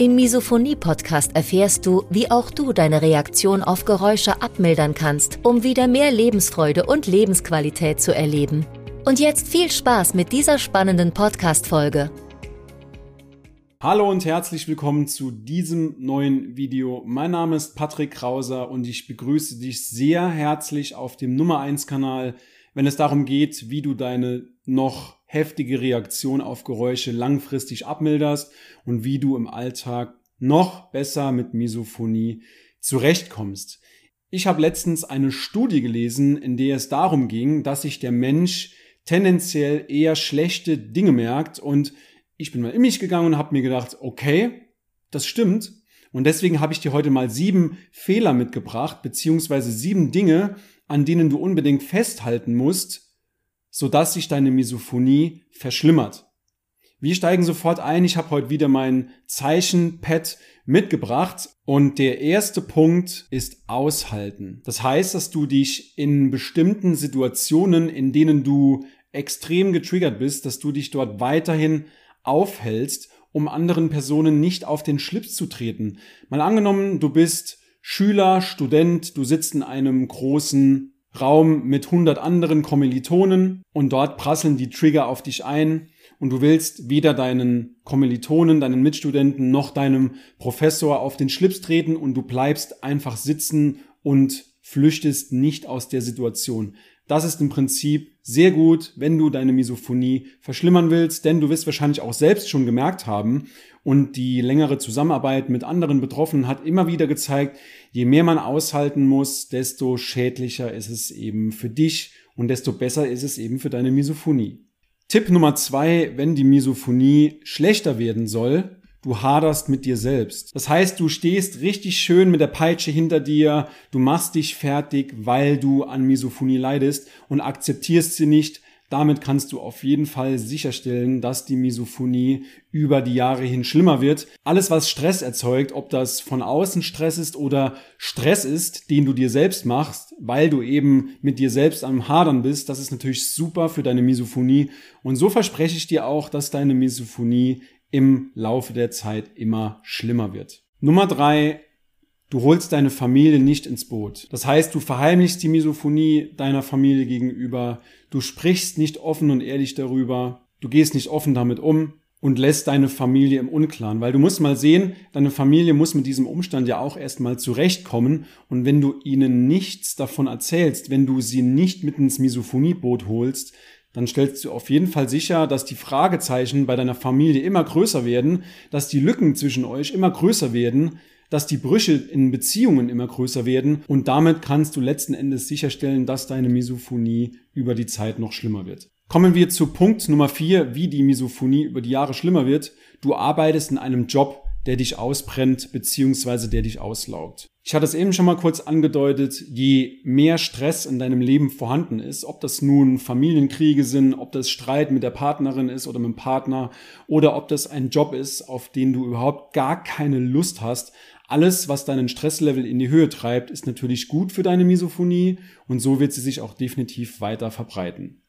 Im Misophonie-Podcast erfährst du, wie auch du deine Reaktion auf Geräusche abmildern kannst, um wieder mehr Lebensfreude und Lebensqualität zu erleben. Und jetzt viel Spaß mit dieser spannenden Podcast-Folge. Hallo und herzlich willkommen zu diesem neuen Video. Mein Name ist Patrick Krauser und ich begrüße dich sehr herzlich auf dem Nummer 1 Kanal, wenn es darum geht, wie du deine noch heftige Reaktion auf Geräusche langfristig abmilderst und wie du im Alltag noch besser mit Misophonie zurechtkommst. Ich habe letztens eine Studie gelesen, in der es darum ging, dass sich der Mensch tendenziell eher schlechte Dinge merkt und ich bin mal in mich gegangen und habe mir gedacht, okay, das stimmt. Und deswegen habe ich dir heute mal sieben Fehler mitgebracht, beziehungsweise sieben Dinge, an denen du unbedingt festhalten musst, sodass sich deine Misophonie verschlimmert. Wir steigen sofort ein. Ich habe heute wieder mein Zeichenpad mitgebracht und der erste Punkt ist aushalten. Das heißt, dass du dich in bestimmten Situationen, in denen du extrem getriggert bist, dass du dich dort weiterhin aufhältst, um anderen Personen nicht auf den Schlips zu treten. Mal angenommen, du bist Schüler, Student, du sitzt in einem großen Raum mit 100 anderen Kommilitonen und dort prasseln die Trigger auf dich ein und du willst weder deinen Kommilitonen, deinen Mitstudenten noch deinem Professor auf den Schlips treten und du bleibst einfach sitzen und flüchtest nicht aus der Situation. Das ist im Prinzip sehr gut, wenn du deine Misophonie verschlimmern willst, denn du wirst wahrscheinlich auch selbst schon gemerkt haben und die längere Zusammenarbeit mit anderen Betroffenen hat immer wieder gezeigt, je mehr man aushalten muss, desto schädlicher ist es eben für dich und desto besser ist es eben für deine Misophonie. Tipp Nummer zwei, wenn die Misophonie schlechter werden soll, Du haderst mit dir selbst. Das heißt, du stehst richtig schön mit der Peitsche hinter dir, du machst dich fertig, weil du an Misophonie leidest und akzeptierst sie nicht. Damit kannst du auf jeden Fall sicherstellen, dass die Misophonie über die Jahre hin schlimmer wird. Alles, was Stress erzeugt, ob das von außen Stress ist oder Stress ist, den du dir selbst machst, weil du eben mit dir selbst am Hadern bist, das ist natürlich super für deine Misophonie. Und so verspreche ich dir auch, dass deine Misophonie im Laufe der Zeit immer schlimmer wird. Nummer drei, du holst deine Familie nicht ins Boot. Das heißt, du verheimlichst die Misophonie deiner Familie gegenüber, du sprichst nicht offen und ehrlich darüber, du gehst nicht offen damit um und lässt deine Familie im Unklaren, weil du musst mal sehen, deine Familie muss mit diesem Umstand ja auch erstmal zurechtkommen. Und wenn du ihnen nichts davon erzählst, wenn du sie nicht mit ins Misophonieboot holst, dann stellst du auf jeden Fall sicher, dass die Fragezeichen bei deiner Familie immer größer werden, dass die Lücken zwischen euch immer größer werden, dass die Brüche in Beziehungen immer größer werden und damit kannst du letzten Endes sicherstellen, dass deine Misophonie über die Zeit noch schlimmer wird. Kommen wir zu Punkt Nummer vier, wie die Misophonie über die Jahre schlimmer wird. Du arbeitest in einem Job, der dich ausbrennt bzw. der dich auslaugt. Ich hatte es eben schon mal kurz angedeutet, je mehr Stress in deinem Leben vorhanden ist, ob das nun Familienkriege sind, ob das Streit mit der Partnerin ist oder mit dem Partner oder ob das ein Job ist, auf den du überhaupt gar keine Lust hast, alles, was deinen Stresslevel in die Höhe treibt, ist natürlich gut für deine Misophonie und so wird sie sich auch definitiv weiter verbreiten.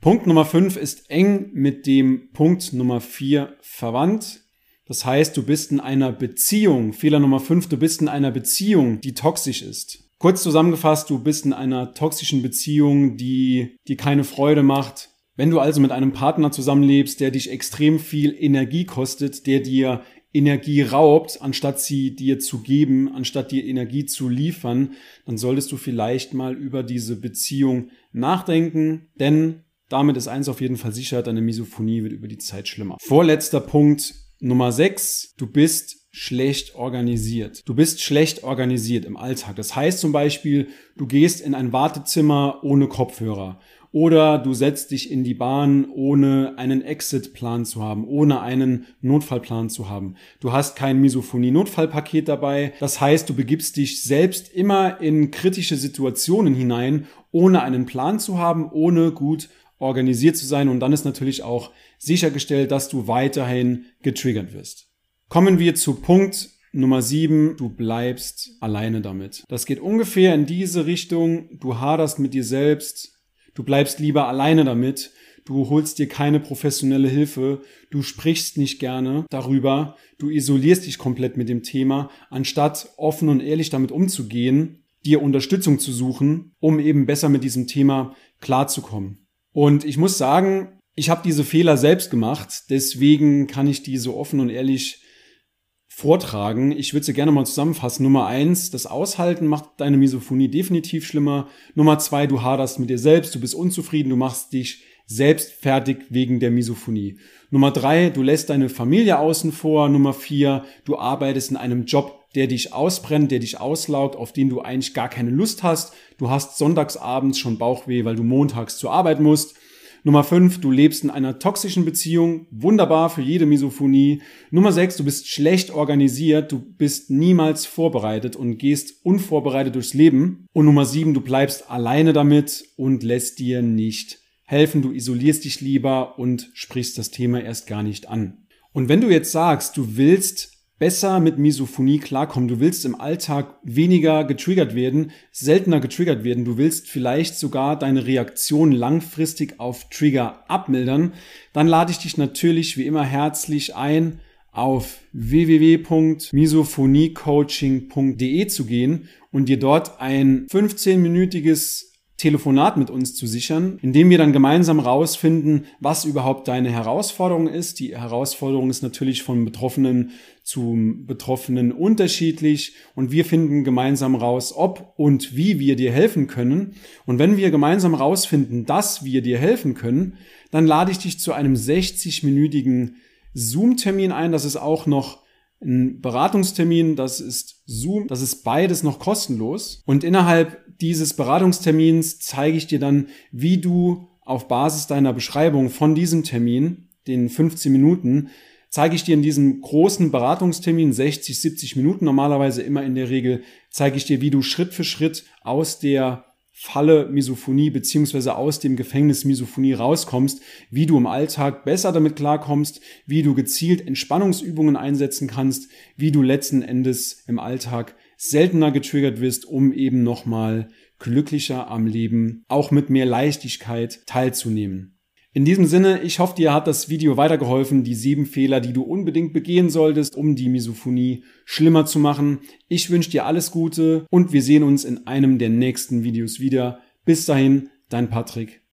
Punkt Nummer 5 ist eng mit dem Punkt Nummer 4 verwandt. Das heißt, du bist in einer Beziehung. Fehler Nummer 5, du bist in einer Beziehung, die toxisch ist. Kurz zusammengefasst, du bist in einer toxischen Beziehung, die dir keine Freude macht. Wenn du also mit einem Partner zusammenlebst, der dich extrem viel Energie kostet, der dir Energie raubt, anstatt sie dir zu geben, anstatt dir Energie zu liefern, dann solltest du vielleicht mal über diese Beziehung nachdenken, denn damit ist eins auf jeden Fall sicher, deine Misophonie wird über die Zeit schlimmer. Vorletzter Punkt, Nummer 6, du bist schlecht organisiert. Du bist schlecht organisiert im Alltag. Das heißt zum Beispiel, du gehst in ein Wartezimmer ohne Kopfhörer oder du setzt dich in die Bahn, ohne einen Exit-Plan zu haben, ohne einen Notfallplan zu haben. Du hast kein Misophonie-Notfallpaket dabei. Das heißt, du begibst dich selbst immer in kritische Situationen hinein, ohne einen Plan zu haben, ohne gut organisiert zu sein. Und dann ist natürlich auch sichergestellt, dass du weiterhin getriggert wirst. Kommen wir zu Punkt Nummer sieben, du bleibst alleine damit. Das geht ungefähr in diese Richtung. Du haderst mit dir selbst. Du bleibst lieber alleine damit. Du holst dir keine professionelle Hilfe. Du sprichst nicht gerne darüber. Du isolierst dich komplett mit dem Thema, anstatt offen und ehrlich damit umzugehen, dir Unterstützung zu suchen, um eben besser mit diesem Thema klarzukommen. Und ich muss sagen, ich habe diese Fehler selbst gemacht. Deswegen kann ich die so offen und ehrlich vortragen. Ich würde sie gerne mal zusammenfassen. Nummer eins, das Aushalten macht deine Misophonie definitiv schlimmer. Nummer zwei, du haderst mit dir selbst, du bist unzufrieden, du machst dich selbst fertig wegen der Misophonie. Nummer drei, du lässt deine Familie außen vor. Nummer vier, du arbeitest in einem Job, der dich ausbrennt, der dich auslaugt, auf den du eigentlich gar keine Lust hast. Du hast sonntagsabends schon Bauchweh, weil du montags zur Arbeit musst. Nummer 5, du lebst in einer toxischen Beziehung. Wunderbar für jede Misophonie. Nummer 6, du bist schlecht organisiert. Du bist niemals vorbereitet und gehst unvorbereitet durchs Leben. Und Nummer 7, du bleibst alleine damit und lässt dir nicht helfen. Du isolierst dich lieber und sprichst das Thema erst gar nicht an. Und wenn du jetzt sagst, du willst besser mit Misophonie klarkommen. Du willst im Alltag weniger getriggert werden, seltener getriggert werden. Du willst vielleicht sogar deine Reaktion langfristig auf Trigger abmildern. Dann lade ich dich natürlich wie immer herzlich ein, auf www.misophoniecoaching.de zu gehen und dir dort ein 15-minütiges Telefonat mit uns zu sichern, indem wir dann gemeinsam rausfinden, was überhaupt deine Herausforderung ist. Die Herausforderung ist natürlich von Betroffenen zum Betroffenen unterschiedlich und wir finden gemeinsam raus, ob und wie wir dir helfen können. Und wenn wir gemeinsam rausfinden, dass wir dir helfen können, dann lade ich dich zu einem 60-minütigen Zoom-Termin ein. Das ist auch noch ein Beratungstermin, das ist Zoom, das ist beides noch kostenlos. Und innerhalb dieses Beratungstermins zeige ich dir dann, wie du auf Basis deiner Beschreibung von diesem Termin, den 15 Minuten, zeige ich dir in diesem großen Beratungstermin, 60, 70 Minuten normalerweise immer in der Regel, zeige ich dir, wie du Schritt für Schritt aus der Falle Misophonie beziehungsweise aus dem Gefängnis Misophonie rauskommst, wie du im Alltag besser damit klarkommst, wie du gezielt Entspannungsübungen einsetzen kannst, wie du letzten Endes im Alltag seltener getriggert wirst, um eben nochmal glücklicher am Leben, auch mit mehr Leichtigkeit teilzunehmen. In diesem Sinne, ich hoffe, dir hat das Video weitergeholfen, die sieben Fehler, die du unbedingt begehen solltest, um die Misophonie schlimmer zu machen. Ich wünsche dir alles Gute und wir sehen uns in einem der nächsten Videos wieder. Bis dahin, dein Patrick.